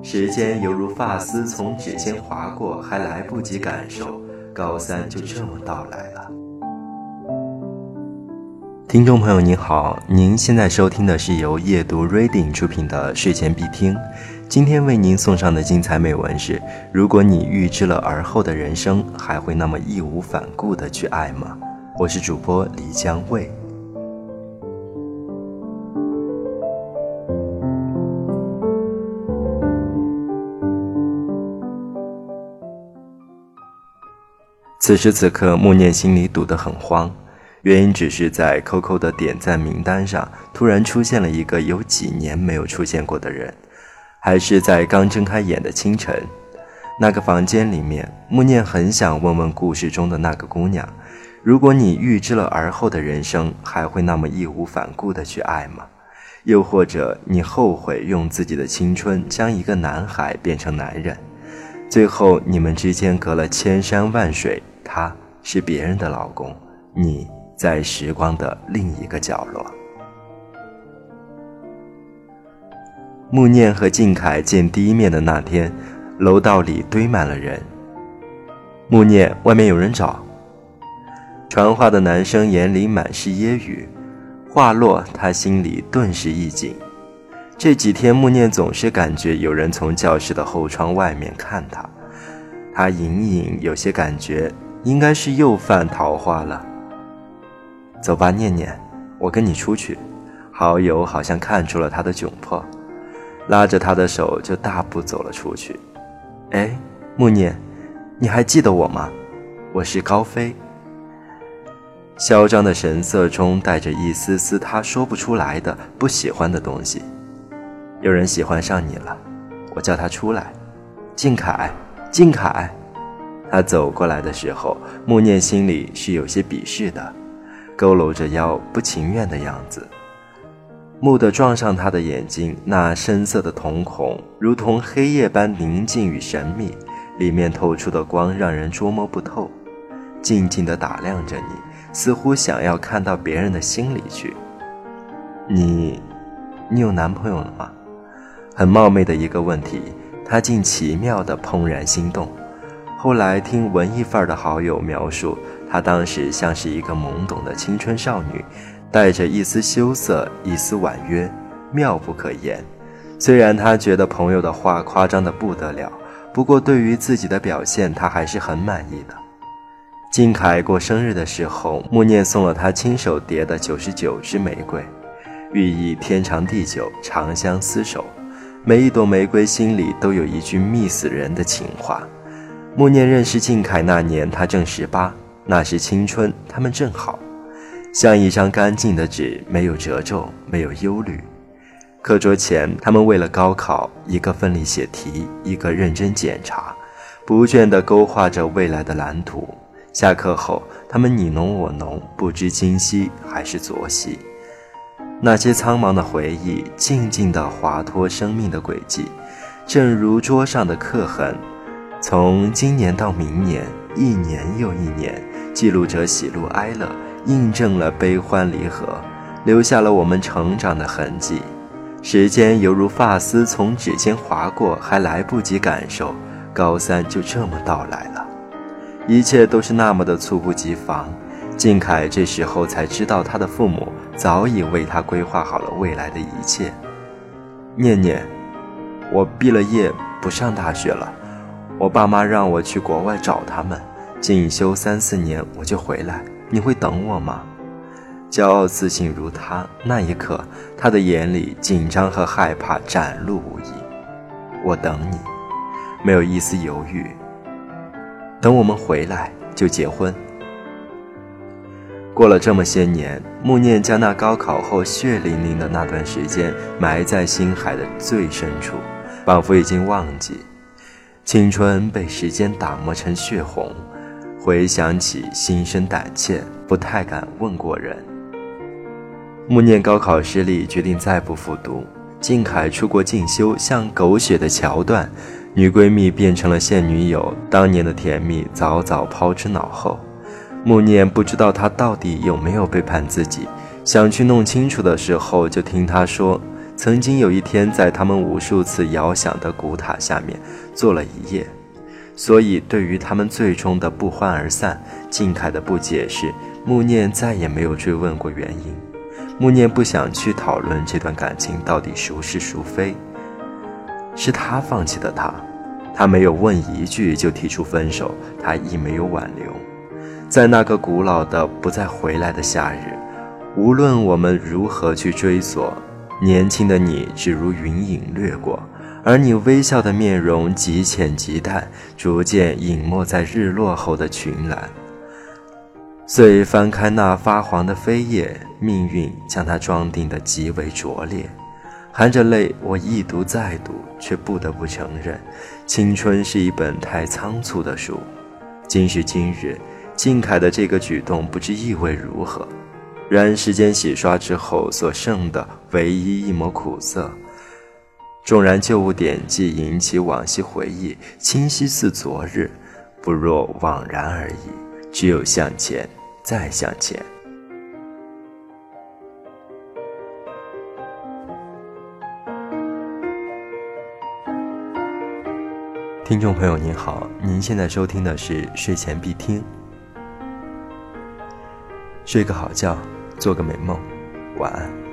时间犹如发丝从指尖划过，还来不及感受，高三就这么到来了。听众朋友您好，您现在收听的是由夜读 Reading 出品的睡前必听。今天为您送上的精彩美文是：如果你预知了而后的人生，还会那么义无反顾的去爱吗？我是主播李江卫。此时此刻，穆念心里堵得很慌，原因只是在 QQ 的点赞名单上突然出现了一个有几年没有出现过的人，还是在刚睁开眼的清晨。那个房间里面，穆念很想问问故事中的那个姑娘：如果你预知了而后的人生，还会那么义无反顾地去爱吗？又或者你后悔用自己的青春将一个男孩变成男人，最后你们之间隔了千山万水？他是别人的老公，你在时光的另一个角落。穆念和静凯见第一面的那天，楼道里堆满了人。穆念，外面有人找。传话的男生眼里满是揶揄，话落，他心里顿时一紧。这几天，穆念总是感觉有人从教室的后窗外面看他，他隐隐有些感觉。应该是又犯桃花了。走吧，念念，我跟你出去。好友好像看出了他的窘迫，拉着他的手就大步走了出去。哎，穆念，你还记得我吗？我是高飞。嚣张的神色中带着一丝丝他说不出来的不喜欢的东西。有人喜欢上你了，我叫他出来。静凯，静凯。他走过来的时候，穆念心里是有些鄙视的，佝偻着腰，不情愿的样子。蓦地撞上他的眼睛，那深色的瞳孔如同黑夜般宁静与神秘，里面透出的光让人捉摸不透，静静地打量着你，似乎想要看到别人的心里去。你，你有男朋友了吗？很冒昧的一个问题，他竟奇妙的怦然心动。后来听文艺范儿的好友描述，她当时像是一个懵懂的青春少女，带着一丝羞涩，一丝婉约，妙不可言。虽然她觉得朋友的话夸张的不得了，不过对于自己的表现，她还是很满意的。金凯过生日的时候，穆念送了他亲手叠的九十九支玫瑰，寓意天长地久，长相厮守。每一朵玫瑰心里都有一句密死人的情话。默念认识静凯那年，他正十八，那时青春，他们正好，像一张干净的纸，没有褶皱，没有忧虑。课桌前，他们为了高考，一个奋力写题，一个认真检查，不倦地勾画着未来的蓝图。下课后，他们你侬我侬，不知今夕还是昨夕。那些苍茫的回忆，静静地划脱生命的轨迹，正如桌上的刻痕。从今年到明年，一年又一年，记录着喜怒哀乐，印证了悲欢离合，留下了我们成长的痕迹。时间犹如发丝从指尖划过，还来不及感受，高三就这么到来了。一切都是那么的猝不及防。静凯这时候才知道，他的父母早已为他规划好了未来的一切。念念，我毕了业不上大学了。我爸妈让我去国外找他们，进修三四年我就回来。你会等我吗？骄傲自信如他，那一刻，他的眼里紧张和害怕展露无遗。我等你，没有一丝犹豫。等我们回来就结婚。过了这么些年，穆念将那高考后血淋淋的那段时间埋在心海的最深处，仿佛已经忘记。青春被时间打磨成血红，回想起心生胆怯，不太敢问过人。穆念高考失利，决定再不复读。靳凯出国进修，像狗血的桥段，女闺蜜变成了现女友，当年的甜蜜早早抛之脑后。穆念不知道他到底有没有背叛自己，想去弄清楚的时候，就听他说：“曾经有一天在他们无数次摇响的古塔下面坐了一夜，所以对于他们最终的不欢而散，静凯的不解释，穆念再也没有追问过原因。穆念不想去讨论这段感情到底孰是孰非，是他放弃的他，他没有问一句就提出分手，他亦没有挽留。在那个古老的不再回来的夏日，无论我们如何去追索，年轻的你只如云影掠过，而你微笑的面容极浅极淡，逐渐隐没在日落后的群岚。遂翻开那发黄的扉页，命运将它装订得极为拙劣。含着泪，我一读再读，却不得不承认，青春是一本太仓促的书。今时今日。靖凯的这个举动不知意味如何，然时间洗刷之后所剩的唯一一抹苦涩，纵然旧物点迹引起往昔回忆，清晰似昨日，不若惘然而已。只有向前，再向前。听众朋友您好，您现在收听的是睡前必听。睡个好觉，做个美梦，晚安。